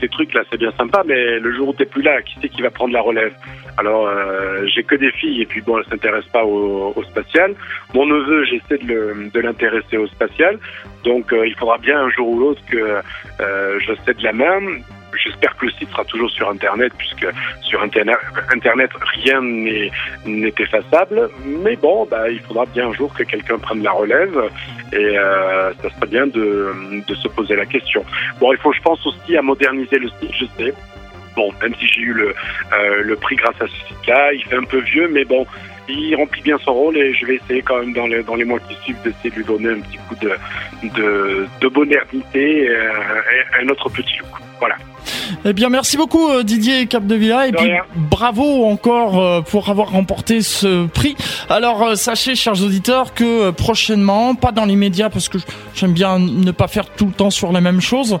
tes trucs là c'est bien sympa, mais le jour où t'es plus là, qui c'est qui va prendre la relève? Alors euh, j'ai que des filles et puis bon elles s'intéressent pas au, au spatial. Mon neveu j'essaie de l'intéresser au spatial, donc euh, il faudra bien un jour ou l'autre que je cède la main. J'espère que le site sera toujours sur Internet, puisque sur Internet, Internet rien n'est effaçable. Mais bon, bah, il faudra bien un jour que quelqu'un prenne la relève, et euh, ça serait bien de, de se poser la question. Bon, il faut, je pense aussi, à moderniser le site, je sais. Bon, même si j'ai eu le, euh, le prix grâce à ce site-là, il fait un peu vieux, mais bon, il remplit bien son rôle et je vais essayer quand même dans les, dans les mois qui suivent d'essayer de lui donner un petit coup de, de, de modernité et, euh, et un autre petit look. Voilà. Eh bien, merci beaucoup euh, Didier Capdevilla et De puis rien. bravo encore euh, pour avoir remporté ce prix. Alors euh, sachez, chers auditeurs, que prochainement, pas dans l'immédiat parce que j'aime bien ne pas faire tout le temps sur la même chose,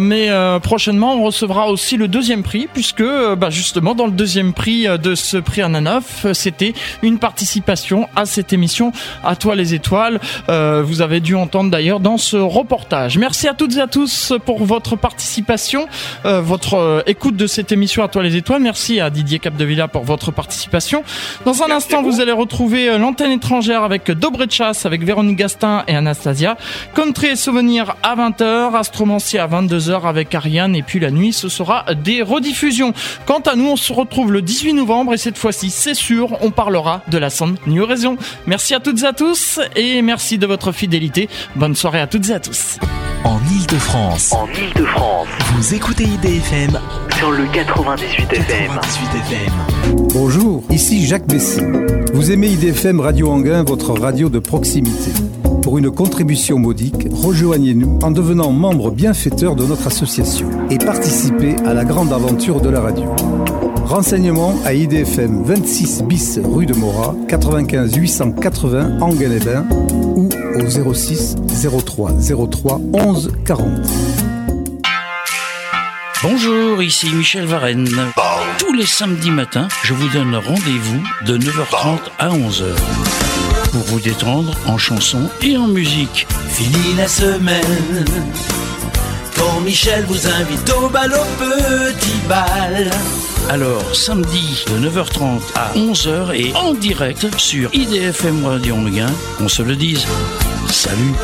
mais prochainement on recevra aussi le deuxième prix puisque bah, justement dans le deuxième prix de ce prix Ananoff, euh, c'était une participation à cette émission à toi les étoiles. Vous avez dû entendre d'ailleurs dans ce reportage. Merci à toutes et à tous pour votre participation, euh, votre euh, écoute de cette émission à toi les étoiles. Merci à Didier Capdevilla pour votre participation. Dans un instant, vous. allez retrouver euh, l'antenne étrangère avec Dobre Chasse, avec Véronique Gastin et Anastasia. Country et souvenirs à 20h, Astromancie à 22h avec Ariane et puis la nuit, ce sera des rediffusions. Quant à nous, on se retrouve le 18 novembre et cette fois-ci, c'est sûr, on parlera de la Sound New Horizon. Merci à toutes et à tous et merci de votre fidélité. Bonne soirée à toutes et à tous. En Ile-de-France, En Ile-de-France, vous écoutez IDFM sur le 98 FM. 98 FM. Bonjour, ici Jacques Bessy. Vous aimez IDFM Radio Anguin, votre radio de proximité. Pour une contribution modique, rejoignez-nous en devenant membre bienfaiteur de notre association et participez à la grande aventure de la radio. Renseignements à IDFM 26 bis rue de Morat, 95 880 Anguin-les-Bains ou au 06 03 03 11 40. Bonjour, ici Michel Varenne. Tous les samedis matins, je vous donne rendez-vous de 9h30 à 11h pour vous détendre en chansons et en musique. Fini la semaine quand Michel vous invite au bal au petit bal. Alors, samedi de 9h30 à 11h et en direct sur IDFM Radio Anguin, qu'on se le dise. Salut